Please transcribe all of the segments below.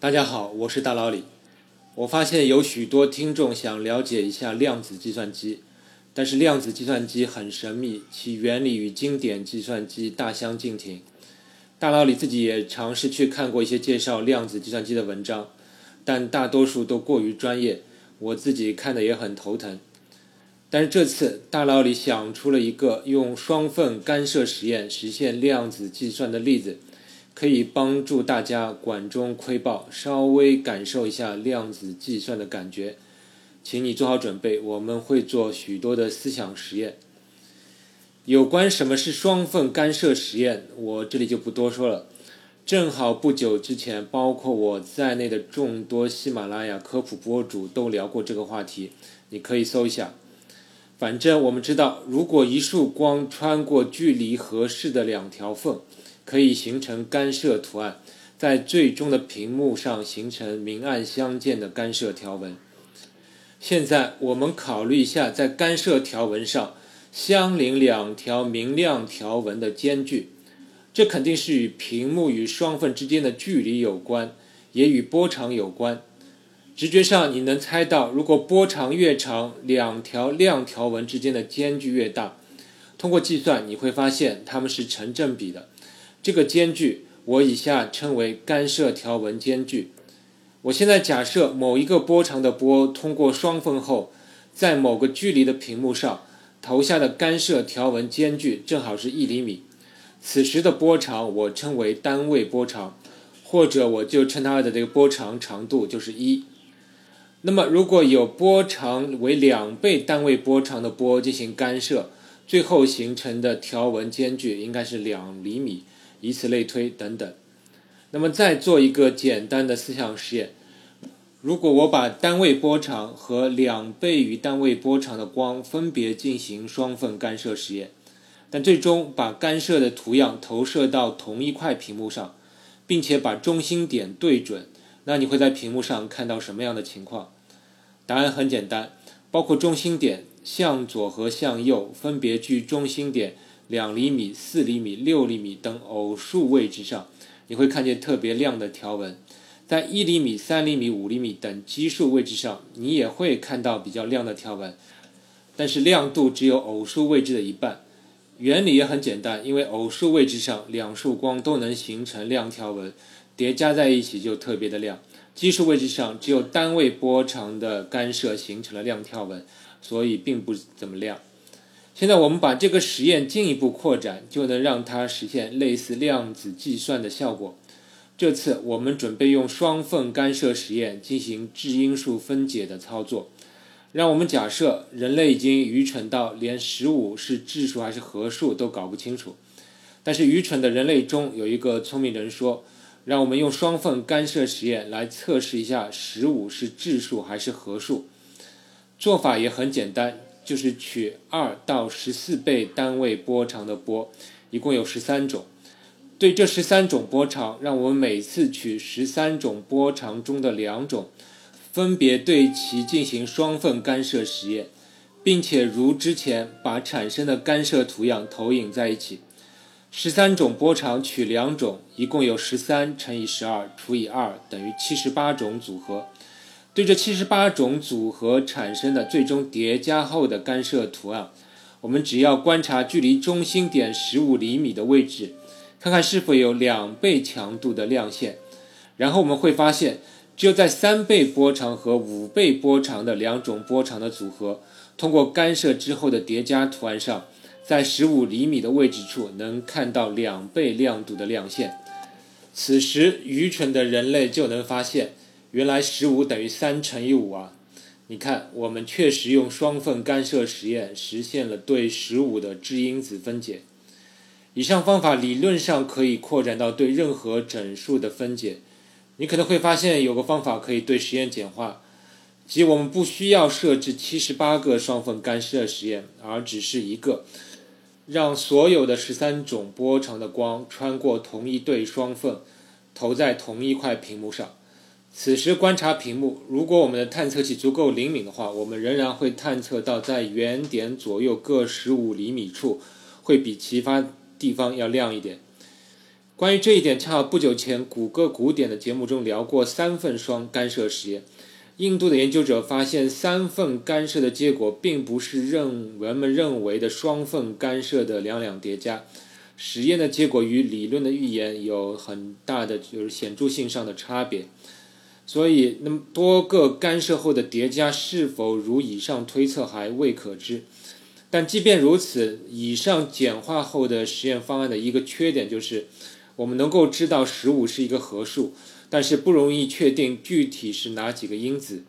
大家好，我是大老李。我发现有许多听众想了解一下量子计算机，但是量子计算机很神秘，其原理与经典计算机大相径庭。大老李自己也尝试去看过一些介绍量子计算机的文章，但大多数都过于专业，我自己看的也很头疼。但是这次大老李想出了一个用双缝干涉实验实现量子计算的例子。可以帮助大家管中窥豹，稍微感受一下量子计算的感觉。请你做好准备，我们会做许多的思想实验。有关什么是双缝干涉实验，我这里就不多说了。正好不久之前，包括我在内的众多喜马拉雅科普博主都聊过这个话题，你可以搜一下。反正我们知道，如果一束光穿过距离合适的两条缝，可以形成干涉图案，在最终的屏幕上形成明暗相间的干涉条纹。现在我们考虑一下，在干涉条纹上相邻两条明亮条纹的间距，这肯定是与屏幕与双缝之间的距离有关，也与波长有关。直觉上你能猜到，如果波长越长，两条亮条纹之间的间距越大。通过计算，你会发现它们是成正比的。这个间距，我以下称为干涉条纹间距。我现在假设某一个波长的波通过双缝后，在某个距离的屏幕上投下的干涉条纹间距正好是一厘米。此时的波长我称为单位波长，或者我就称它的这个波长长度就是一。那么如果有波长为两倍单位波长的波进行干涉，最后形成的条纹间距应该是两厘米。以此类推，等等。那么再做一个简单的思想实验：如果我把单位波长和两倍于单位波长的光分别进行双缝干涉实验，但最终把干涉的图样投射到同一块屏幕上，并且把中心点对准，那你会在屏幕上看到什么样的情况？答案很简单，包括中心点向左和向右分别距中心点。两厘米、四厘米、六厘米等偶数位置上，你会看见特别亮的条纹；在一厘米、三厘米、五厘米等奇数位置上，你也会看到比较亮的条纹，但是亮度只有偶数位置的一半。原理也很简单，因为偶数位置上两束光都能形成亮条纹，叠加在一起就特别的亮。奇数位置上只有单位波长的干涉形成了亮条纹，所以并不怎么亮。现在我们把这个实验进一步扩展，就能让它实现类似量子计算的效果。这次我们准备用双缝干涉实验进行质因数分解的操作。让我们假设人类已经愚蠢到连十五是质数还是合数都搞不清楚，但是愚蠢的人类中有一个聪明人说：“让我们用双缝干涉实验来测试一下十五是质数还是合数。”做法也很简单。就是取二到十四倍单位波长的波，一共有十三种。对这十三种波长，让我们每次取十三种波长中的两种，分别对其进行双缝干涉实验，并且如之前把产生的干涉图样投影在一起。十三种波长取两种，一共有十三乘以十二除以二等于七十八种组合。对这七十八种组合产生的最终叠加后的干涉图案，我们只要观察距离中心点十五厘米的位置，看看是否有两倍强度的亮线。然后我们会发现，只有在三倍波长和五倍波长的两种波长的组合，通过干涉之后的叠加图案上，在十五厘米的位置处能看到两倍亮度的亮线。此时，愚蠢的人类就能发现。原来十五等于三乘以五啊！你看，我们确实用双缝干涉实验实现了对十五的质因子分解。以上方法理论上可以扩展到对任何整数的分解。你可能会发现有个方法可以对实验简化，即我们不需要设置七十八个双缝干涉实验，而只是一个，让所有的十三种波长的光穿过同一对双缝，投在同一块屏幕上。此时观察屏幕，如果我们的探测器足够灵敏的话，我们仍然会探测到在原点左右各十五厘米处，会比其他地方要亮一点。关于这一点，恰好不久前谷歌古典的节目中聊过三份双干涉实验。印度的研究者发现，三份干涉的结果并不是认人们认为的双份干涉的两两叠加。实验的结果与理论的预言有很大的就是显著性上的差别。所以，那么多个干涉后的叠加是否如以上推测还未可知。但即便如此，以上简化后的实验方案的一个缺点就是，我们能够知道十五是一个合数。但是不容易确定具体是哪几个因子，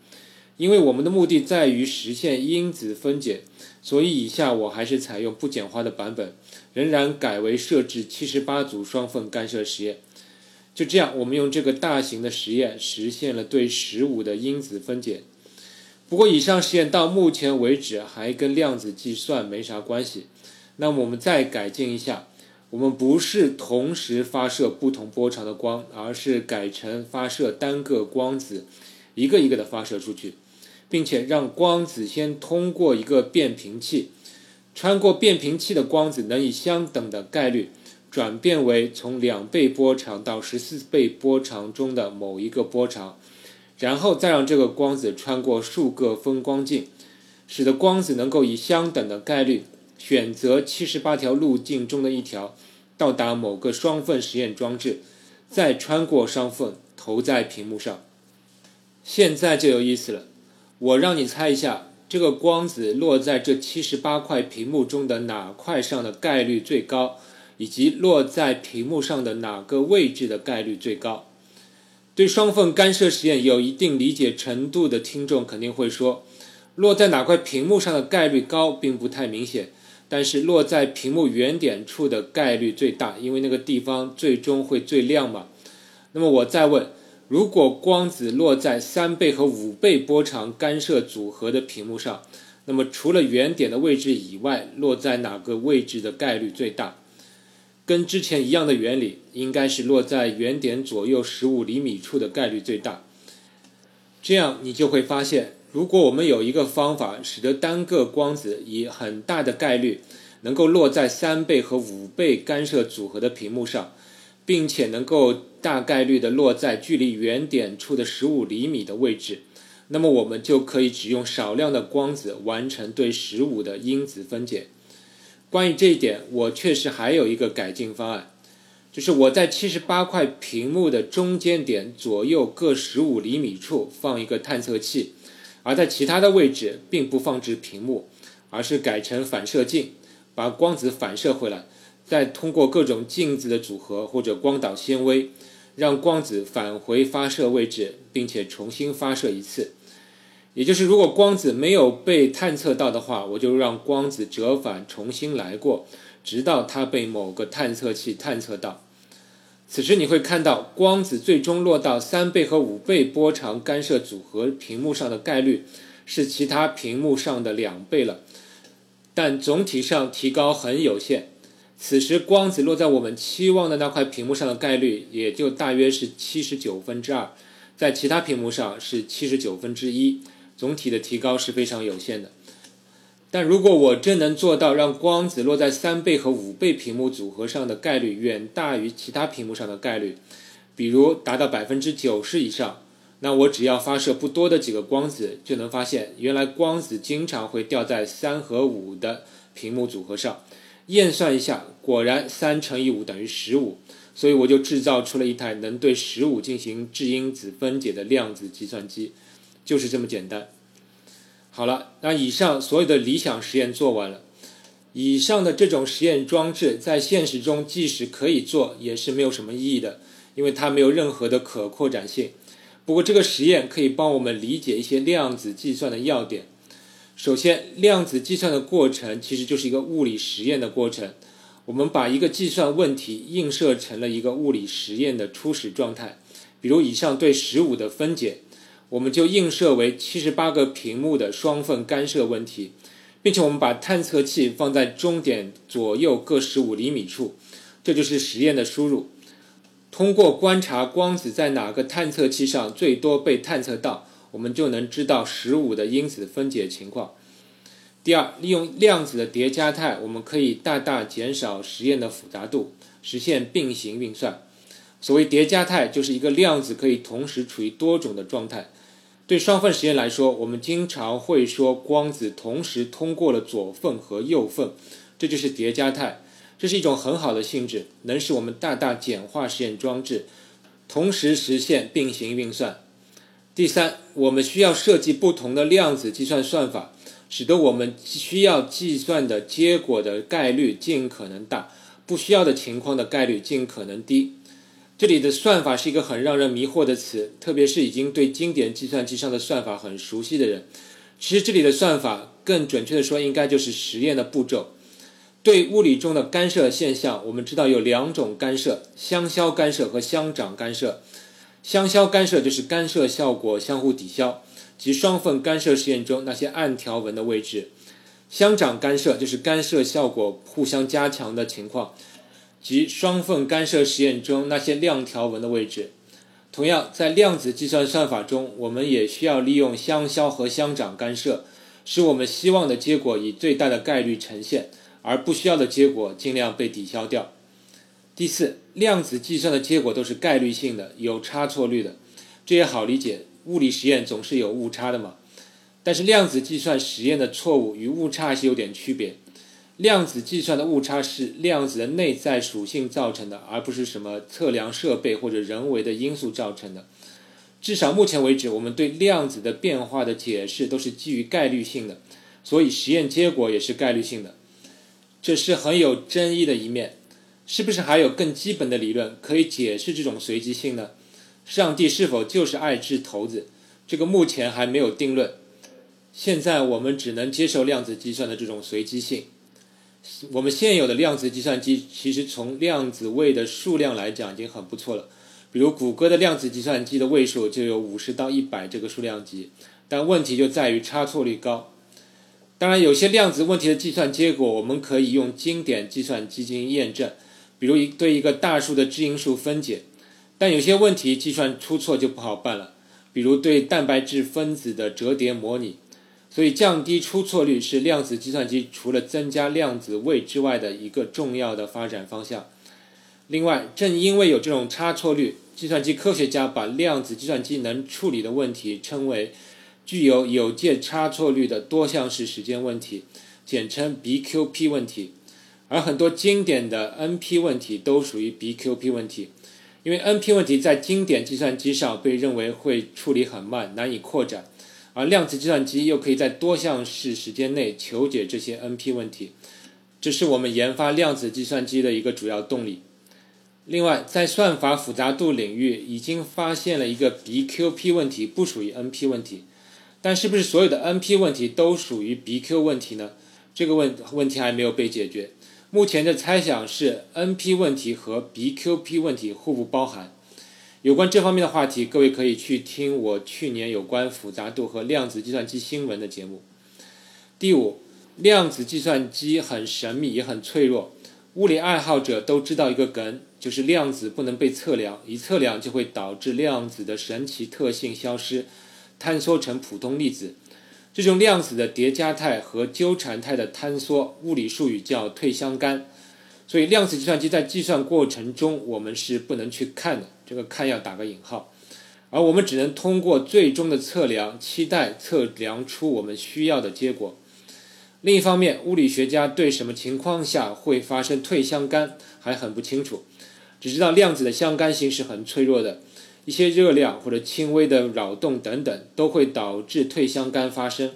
因为我们的目的在于实现因子分解，所以以下我还是采用不简化的版本，仍然改为设置七十八组双缝干涉实验。就这样，我们用这个大型的实验实现了对十五的因子分解。不过，以上实验到目前为止还跟量子计算没啥关系。那么，我们再改进一下。我们不是同时发射不同波长的光，而是改成发射单个光子，一个一个的发射出去，并且让光子先通过一个变频器，穿过变频器的光子能以相等的概率转变为从两倍波长到十四倍波长中的某一个波长，然后再让这个光子穿过数个分光镜，使得光子能够以相等的概率。选择七十八条路径中的一条，到达某个双缝实验装置，再穿过双缝投在屏幕上。现在就有意思了，我让你猜一下，这个光子落在这七十八块屏幕中的哪块上的概率最高，以及落在屏幕上的哪个位置的概率最高？对双缝干涉实验有一定理解程度的听众肯定会说，落在哪块屏幕上的概率高，并不太明显。但是落在屏幕原点处的概率最大，因为那个地方最终会最亮嘛。那么我再问，如果光子落在三倍和五倍波长干涉组合的屏幕上，那么除了原点的位置以外，落在哪个位置的概率最大？跟之前一样的原理，应该是落在原点左右十五厘米处的概率最大。这样你就会发现。如果我们有一个方法，使得单个光子以很大的概率能够落在三倍和五倍干涉组合的屏幕上，并且能够大概率的落在距离原点处的十五厘米的位置，那么我们就可以只用少量的光子完成对十五的因子分解。关于这一点，我确实还有一个改进方案，就是我在七十八块屏幕的中间点左右各十五厘米处放一个探测器。而在其他的位置，并不放置屏幕，而是改成反射镜，把光子反射回来，再通过各种镜子的组合或者光导纤维，让光子返回发射位置，并且重新发射一次。也就是，如果光子没有被探测到的话，我就让光子折返重新来过，直到它被某个探测器探测到。此时你会看到光子最终落到三倍和五倍波长干涉组合屏幕上的概率是其他屏幕上的两倍了，但总体上提高很有限。此时光子落在我们期望的那块屏幕上的概率也就大约是七十九分之二，在其他屏幕上是七十九分之一，总体的提高是非常有限的。但如果我真能做到让光子落在三倍和五倍屏幕组合上的概率远大于其他屏幕上的概率，比如达到百分之九十以上，那我只要发射不多的几个光子，就能发现原来光子经常会掉在三和五的屏幕组合上。验算一下，果然三乘以五等于十五，所以我就制造出了一台能对十五进行质因子分解的量子计算机，就是这么简单。好了，那以上所有的理想实验做完了。以上的这种实验装置在现实中即使可以做，也是没有什么意义的，因为它没有任何的可扩展性。不过这个实验可以帮我们理解一些量子计算的要点。首先，量子计算的过程其实就是一个物理实验的过程。我们把一个计算问题映射成了一个物理实验的初始状态，比如以上对十五的分解。我们就映射为七十八个屏幕的双缝干涉问题，并且我们把探测器放在终点左右各十五厘米处，这就是实验的输入。通过观察光子在哪个探测器上最多被探测到，我们就能知道十五的因子分解情况。第二，利用量子的叠加态，我们可以大大减少实验的复杂度，实现并行运算。所谓叠加态，就是一个量子可以同时处于多种的状态。对双缝实验来说，我们经常会说光子同时通过了左缝和右缝，这就是叠加态。这是一种很好的性质，能使我们大大简化实验装置，同时实现并行运算。第三，我们需要设计不同的量子计算算法，使得我们需要计算的结果的概率尽可能大，不需要的情况的概率尽可能低。这里的算法是一个很让人迷惑的词，特别是已经对经典计算机上的算法很熟悉的人。其实这里的算法，更准确的说，应该就是实验的步骤。对物理中的干涉现象，我们知道有两种干涉：相消干涉和相长干涉。相消干涉就是干涉效果相互抵消，即双缝干涉实验中那些暗条纹的位置；相长干涉就是干涉效果互相加强的情况。即双缝干涉实验中那些亮条纹的位置。同样，在量子计算算法中，我们也需要利用相消和相长干涉，使我们希望的结果以最大的概率呈现，而不需要的结果尽量被抵消掉。第四，量子计算的结果都是概率性的，有差错率的，这也好理解，物理实验总是有误差的嘛。但是量子计算实验的错误与误差是有点区别。量子计算的误差是量子的内在属性造成的，而不是什么测量设备或者人为的因素造成的。至少目前为止，我们对量子的变化的解释都是基于概率性的，所以实验结果也是概率性的。这是很有争议的一面。是不是还有更基本的理论可以解释这种随机性呢？上帝是否就是爱掷骰子？这个目前还没有定论。现在我们只能接受量子计算的这种随机性。我们现有的量子计算机其实从量子位的数量来讲已经很不错了，比如谷歌的量子计算机的位数就有五十到一百这个数量级，但问题就在于差错率高。当然，有些量子问题的计算结果我们可以用经典计算机进行验证，比如一对一个大数的质因数分解，但有些问题计算出错就不好办了，比如对蛋白质分子的折叠模拟。所以，降低出错率是量子计算机除了增加量子位之外的一个重要的发展方向。另外，正因为有这种差错率，计算机科学家把量子计算机能处理的问题称为具有有界差错率的多项式时间问题，简称 BQP 问题。而很多经典的 NP 问题都属于 BQP 问题，因为 NP 问题在经典计算机上被认为会处理很慢，难以扩展。而量子计算机又可以在多项式时间内求解这些 NP 问题，这是我们研发量子计算机的一个主要动力。另外，在算法复杂度领域已经发现了一个 BQP 问题不属于 NP 问题，但是不是所有的 NP 问题都属于 BQ 问题呢？这个问问题还没有被解决。目前的猜想是 NP 问题和 BQP 问题互不包含。有关这方面的话题，各位可以去听我去年有关复杂度和量子计算机新闻的节目。第五，量子计算机很神秘也很脆弱。物理爱好者都知道一个梗，就是量子不能被测量，一测量就会导致量子的神奇特性消失，坍缩成普通粒子。这种量子的叠加态和纠缠态的坍缩，物理术语叫退相干。所以，量子计算机在计算过程中，我们是不能去看的。这个“看”要打个引号，而我们只能通过最终的测量，期待测量出我们需要的结果。另一方面，物理学家对什么情况下会发生退相干还很不清楚，只知道量子的相干性是很脆弱的，一些热量或者轻微的扰动等等都会导致退相干发生。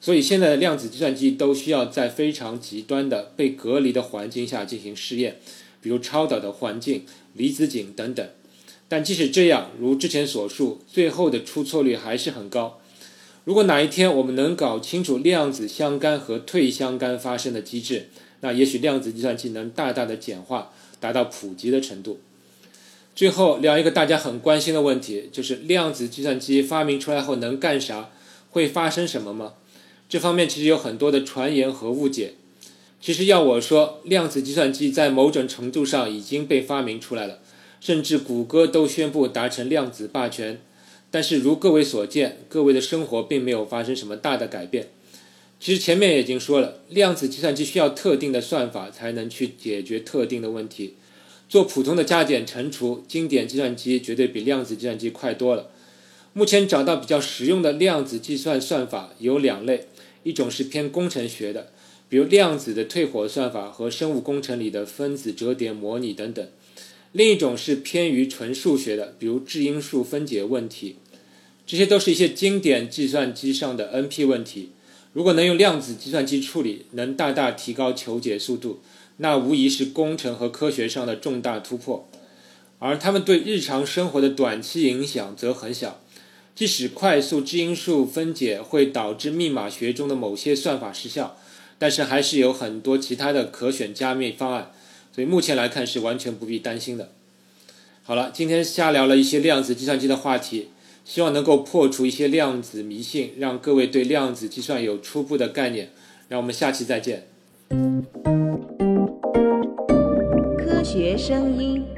所以，现在的量子计算机都需要在非常极端的被隔离的环境下进行试验，比如超导的环境、离子井等等。但即使这样，如之前所述，最后的出错率还是很高。如果哪一天我们能搞清楚量子相干和退相干发生的机制，那也许量子计算机能大大的简化，达到普及的程度。最后聊一个大家很关心的问题，就是量子计算机发明出来后能干啥？会发生什么吗？这方面其实有很多的传言和误解。其实要我说，量子计算机在某种程度上已经被发明出来了，甚至谷歌都宣布达成量子霸权。但是如各位所见，各位的生活并没有发生什么大的改变。其实前面已经说了，量子计算机需要特定的算法才能去解决特定的问题。做普通的加减乘除，经典计算机绝对比量子计算机快多了。目前找到比较实用的量子计算算法有两类，一种是偏工程学的，比如量子的退火算法和生物工程里的分子折叠模拟等等；另一种是偏于纯数学的，比如质因数分解问题。这些都是一些经典计算机上的 NP 问题。如果能用量子计算机处理，能大大提高求解速度。那无疑是工程和科学上的重大突破，而他们对日常生活的短期影响则很小。即使快速质因数分解会导致密码学中的某些算法失效，但是还是有很多其他的可选加密方案，所以目前来看是完全不必担心的。好了，今天瞎聊了一些量子计算机的话题，希望能够破除一些量子迷信，让各位对量子计算有初步的概念。让我们下期再见。科学声音。